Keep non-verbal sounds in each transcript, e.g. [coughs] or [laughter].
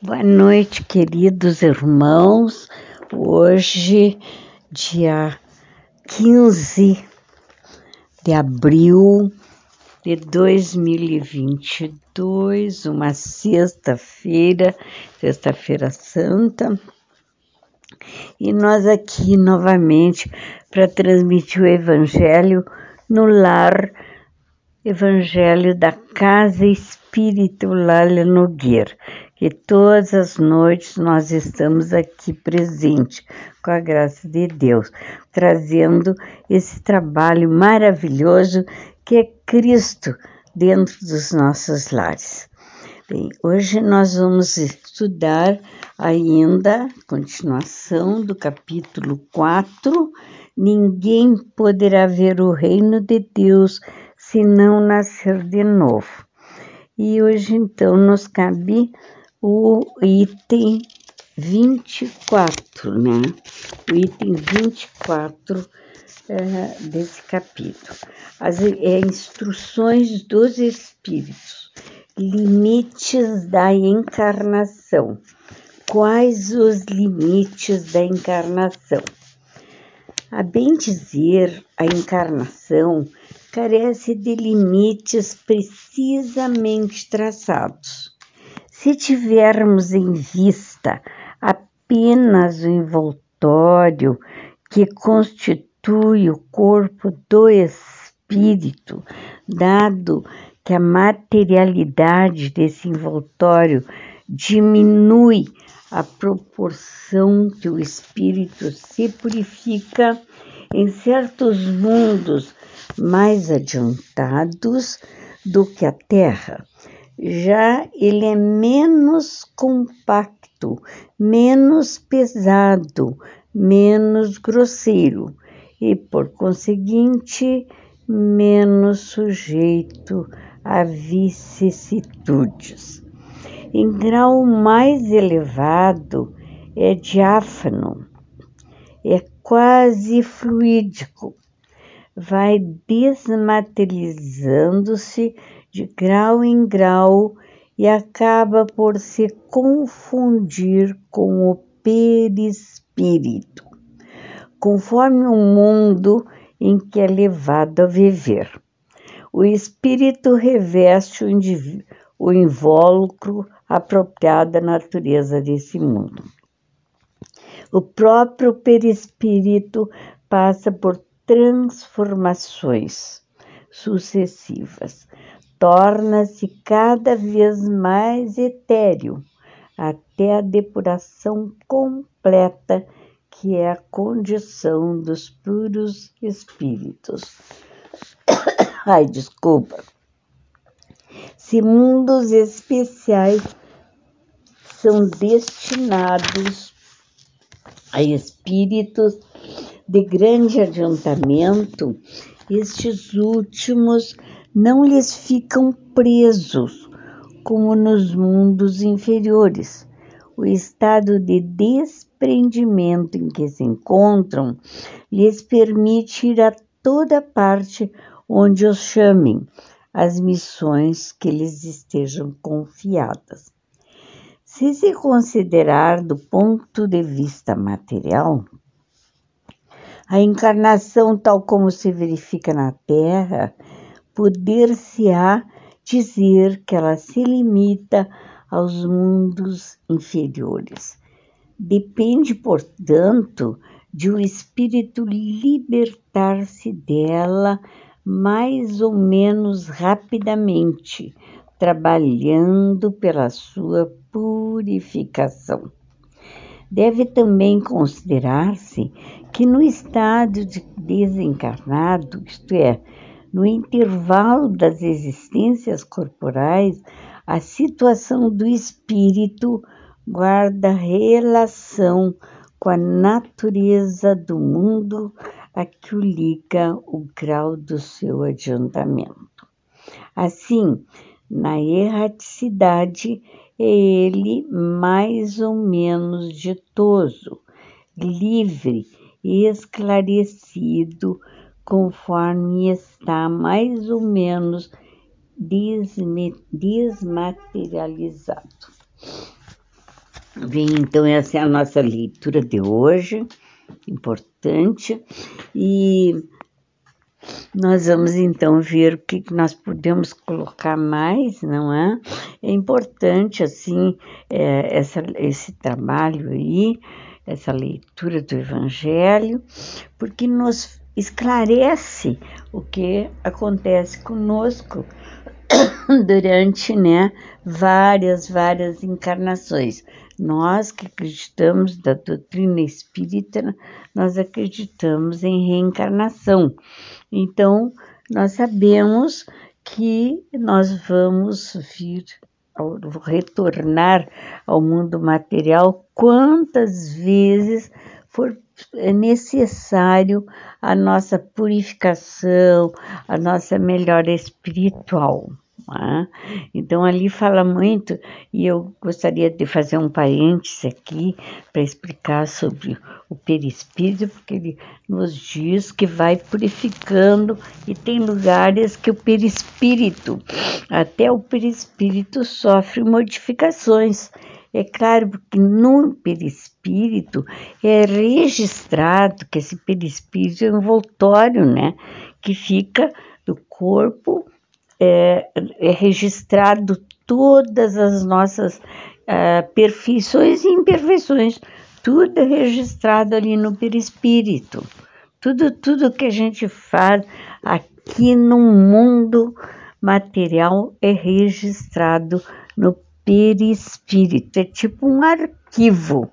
Boa noite, queridos irmãos. Hoje, dia 15 de abril de 2022, uma sexta-feira, sexta-feira santa. E nós aqui novamente para transmitir o Evangelho no lar, Evangelho da Casa Espírita Lália Nogueira que todas as noites nós estamos aqui presentes, com a graça de Deus, trazendo esse trabalho maravilhoso que é Cristo dentro dos nossos lares. Bem, hoje nós vamos estudar ainda continuação do capítulo 4. Ninguém poderá ver o reino de Deus se não nascer de novo. E hoje então nos cabe o item 24, né? O item 24 é, desse capítulo. As é, instruções dos espíritos, limites da encarnação. Quais os limites da encarnação? A bem dizer, a encarnação carece de limites precisamente traçados se tivermos em vista apenas o envoltório que constitui o corpo do espírito, dado que a materialidade desse envoltório diminui a proporção que o espírito se purifica em certos mundos mais adiantados do que a Terra já ele é menos compacto, menos pesado, menos grosseiro e, por conseguinte, menos sujeito a vicissitudes. Em grau mais elevado, é diáfano, é quase fluídico, vai desmaterializando-se de grau em grau e acaba por se confundir com o perispírito, conforme o mundo em que é levado a viver. O espírito reveste o, o invólucro apropriado à natureza desse mundo. O próprio perispírito passa por transformações sucessivas, torna-se cada vez mais etéreo, até a depuração completa, que é a condição dos puros espíritos. [coughs] Ai, desculpa. Se mundos especiais são destinados a espíritos de grande adiantamento, estes últimos não lhes ficam presos, como nos mundos inferiores. O estado de desprendimento em que se encontram lhes permite ir a toda parte onde os chamem, as missões que lhes estejam confiadas. Se se considerar do ponto de vista material, a encarnação, tal como se verifica na Terra, poder-se-á dizer que ela se limita aos mundos inferiores. Depende, portanto, de o um espírito libertar-se dela mais ou menos rapidamente, trabalhando pela sua purificação. Deve também considerar-se que no estado de desencarnado, isto é, no intervalo das existências corporais, a situação do espírito guarda relação com a natureza do mundo a que o liga o grau do seu adiantamento. Assim, na erraticidade, é ele mais ou menos ditoso, livre e esclarecido conforme está mais ou menos desmaterializado. Bem, então essa é a nossa leitura de hoje, importante, e nós vamos então ver o que nós podemos colocar mais, não é? É importante, assim, é, essa, esse trabalho aí, essa leitura do Evangelho, porque nos esclarece o que acontece conosco [coughs] durante né, várias, várias encarnações. Nós que acreditamos da doutrina espírita, nós acreditamos em reencarnação. Então, nós sabemos que nós vamos vir ao retornar ao mundo material quantas vezes for necessário a nossa purificação, a nossa melhora espiritual. É? Então, ali fala muito, e eu gostaria de fazer um parêntese aqui para explicar sobre o perispírito, porque ele nos diz que vai purificando, e tem lugares que o perispírito, até o perispírito, sofre modificações. É claro, porque no perispírito é registrado que esse perispírito é um envoltório, né? Que fica do corpo é, é registrado todas as nossas é, perfeições e imperfeições, tudo é registrado ali no perispírito. Tudo, tudo que a gente faz aqui no mundo material é registrado no perispírito. É tipo um arquivo,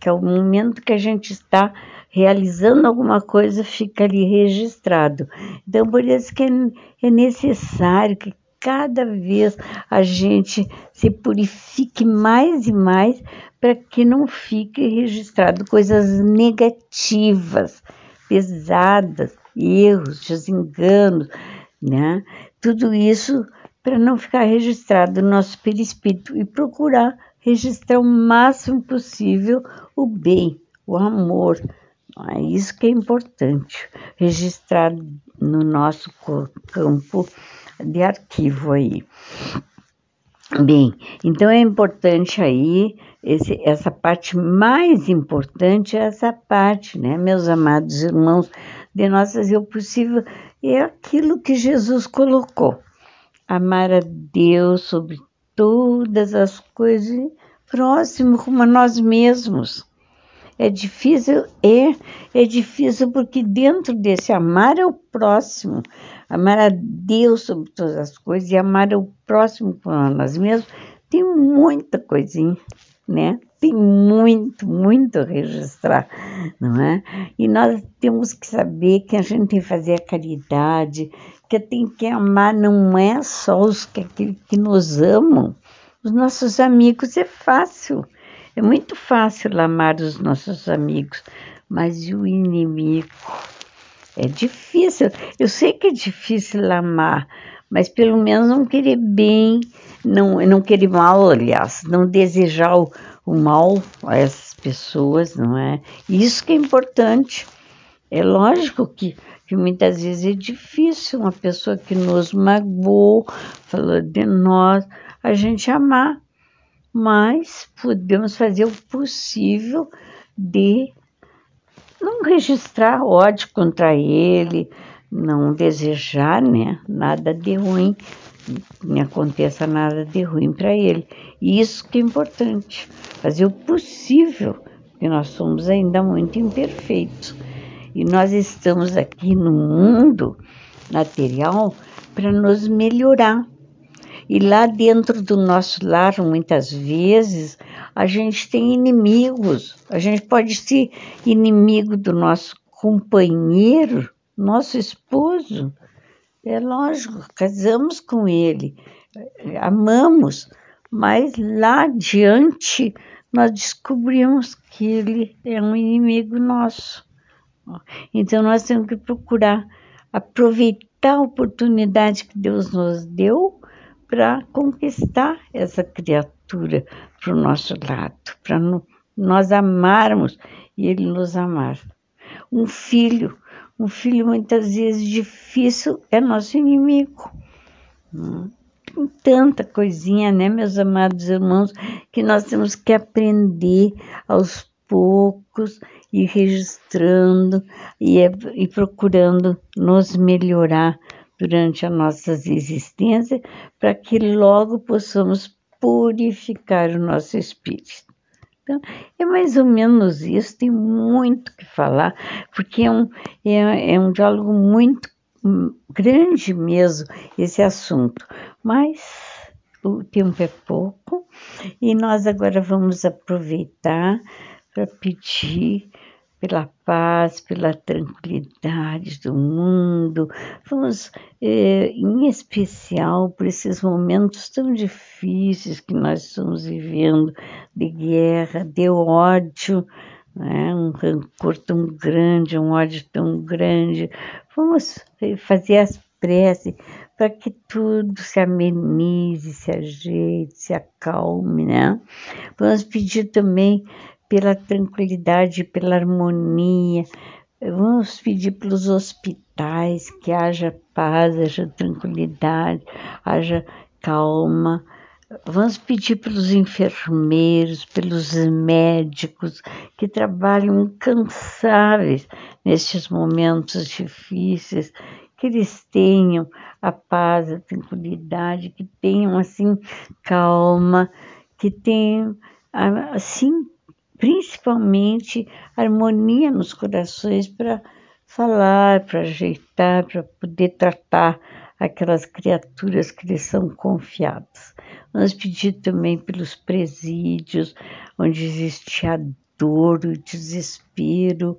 que é o momento que a gente está realizando alguma coisa, fica ali registrado. Então, por isso que é, é necessário que cada vez a gente se purifique mais e mais para que não fique registrado coisas negativas, pesadas, erros, desenganos, né? Tudo isso para não ficar registrado no nosso perispírito e procurar registrar o máximo possível o bem, o amor, é isso que é importante, registrar no nosso campo de arquivo aí. Bem, então é importante aí, esse, essa parte mais importante é essa parte, né, meus amados irmãos, de nossas eu possível, é aquilo que Jesus colocou. Amar a Deus sobre todas as coisas, próximo como a nós mesmos. É difícil, é, é difícil porque dentro desse amar é o próximo, amar a Deus sobre todas as coisas e amar o próximo como nós mesmos, tem muita coisinha, né? Tem muito, muito a registrar, não é? E nós temos que saber que a gente tem que fazer a caridade, que tem que amar não é só os que, que nos amam, os nossos amigos é fácil. É muito fácil amar os nossos amigos, mas e o inimigo? É difícil. Eu sei que é difícil amar, mas pelo menos não querer bem, não, não querer mal, aliás, não desejar o, o mal a essas pessoas, não é? Isso que é importante. É lógico que, que muitas vezes é difícil uma pessoa que nos magoou, falou de nós, a gente amar mas podemos fazer o possível de não registrar ódio contra ele, não desejar né, nada de ruim, não aconteça nada de ruim para ele. Isso que é importante, fazer o possível, porque nós somos ainda muito imperfeitos. E nós estamos aqui no mundo material para nos melhorar e lá dentro do nosso lar, muitas vezes, a gente tem inimigos. A gente pode ser inimigo do nosso companheiro, nosso esposo. É lógico, casamos com ele, amamos, mas lá adiante nós descobrimos que ele é um inimigo nosso. Então nós temos que procurar aproveitar a oportunidade que Deus nos deu para conquistar essa criatura para o nosso lado, para nós amarmos e ele nos amar. Um filho, um filho muitas vezes difícil é nosso inimigo. Tem tanta coisinha, né, meus amados irmãos, que nós temos que aprender aos poucos e registrando e, e procurando nos melhorar durante a nossa existência, para que logo possamos purificar o nosso espírito. Então, é mais ou menos isso, tem muito que falar, porque é um, é, é um diálogo muito grande mesmo, esse assunto. Mas o tempo é pouco e nós agora vamos aproveitar para pedir pela paz, pela tranquilidade do mundo. Vamos, é, em especial, por esses momentos tão difíceis que nós estamos vivendo de guerra, de ódio, né? um rancor tão grande, um ódio tão grande. Vamos fazer as preces para que tudo se amenize, se ajeite, se acalme, né? Vamos pedir também pela tranquilidade, pela harmonia. Vamos pedir pelos hospitais que haja paz, haja tranquilidade, haja calma. Vamos pedir pelos enfermeiros, pelos médicos que trabalham incansáveis nestes momentos difíceis, que eles tenham a paz, a tranquilidade, que tenham assim calma, que tenham assim principalmente harmonia nos corações para falar, para ajeitar, para poder tratar aquelas criaturas que lhes são confiadas. Vamos pedir também pelos presídios, onde existe a dor, o desespero,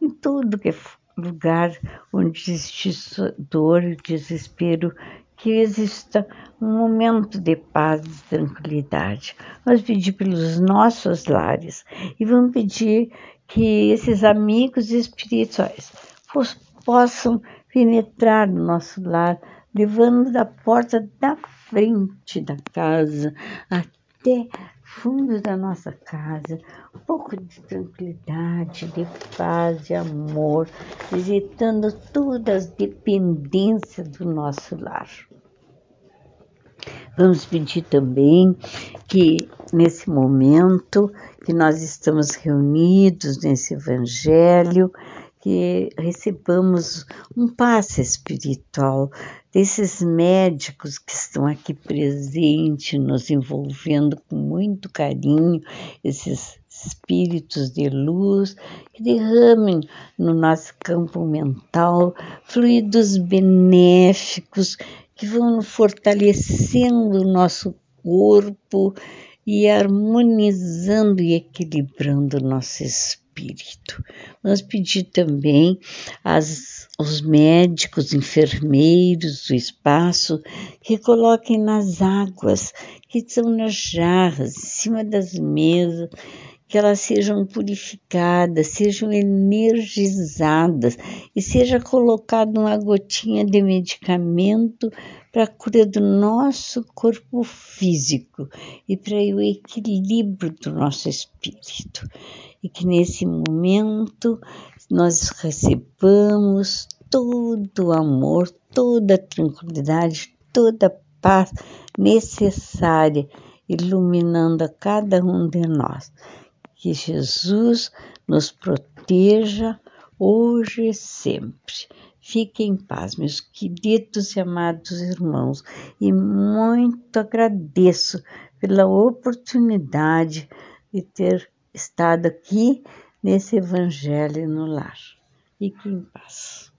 em todo é lugar onde existe dor e desespero, que exista um momento de paz e tranquilidade. Vamos pedir pelos nossos lares e vamos pedir que esses amigos espirituais possam penetrar no nosso lar, levando da porta da frente da casa até fundo da nossa casa, um pouco de tranquilidade, de paz, de amor, visitando todas as dependências do nosso lar. Vamos pedir também que nesse momento que nós estamos reunidos nesse evangelho, que recebamos um passe espiritual desses médicos que estão aqui presentes, nos envolvendo com muito carinho, esses espíritos de luz que derramem no nosso campo mental fluidos benéficos que vão fortalecendo o nosso corpo e harmonizando e equilibrando o nosso espírito. Vamos pedir também às, aos médicos, enfermeiros do espaço que coloquem nas águas que estão nas jarras, em cima das mesas, que elas sejam purificadas, sejam energizadas e seja colocada uma gotinha de medicamento para a cura do nosso corpo físico e para o equilíbrio do nosso espírito. E que nesse momento nós recebamos todo o amor, toda a tranquilidade, toda a paz necessária, iluminando a cada um de nós que Jesus nos proteja hoje e sempre. Fiquem em paz, meus queridos e amados irmãos, e muito agradeço pela oportunidade de ter estado aqui nesse Evangelho no Lar. Fiquem em paz.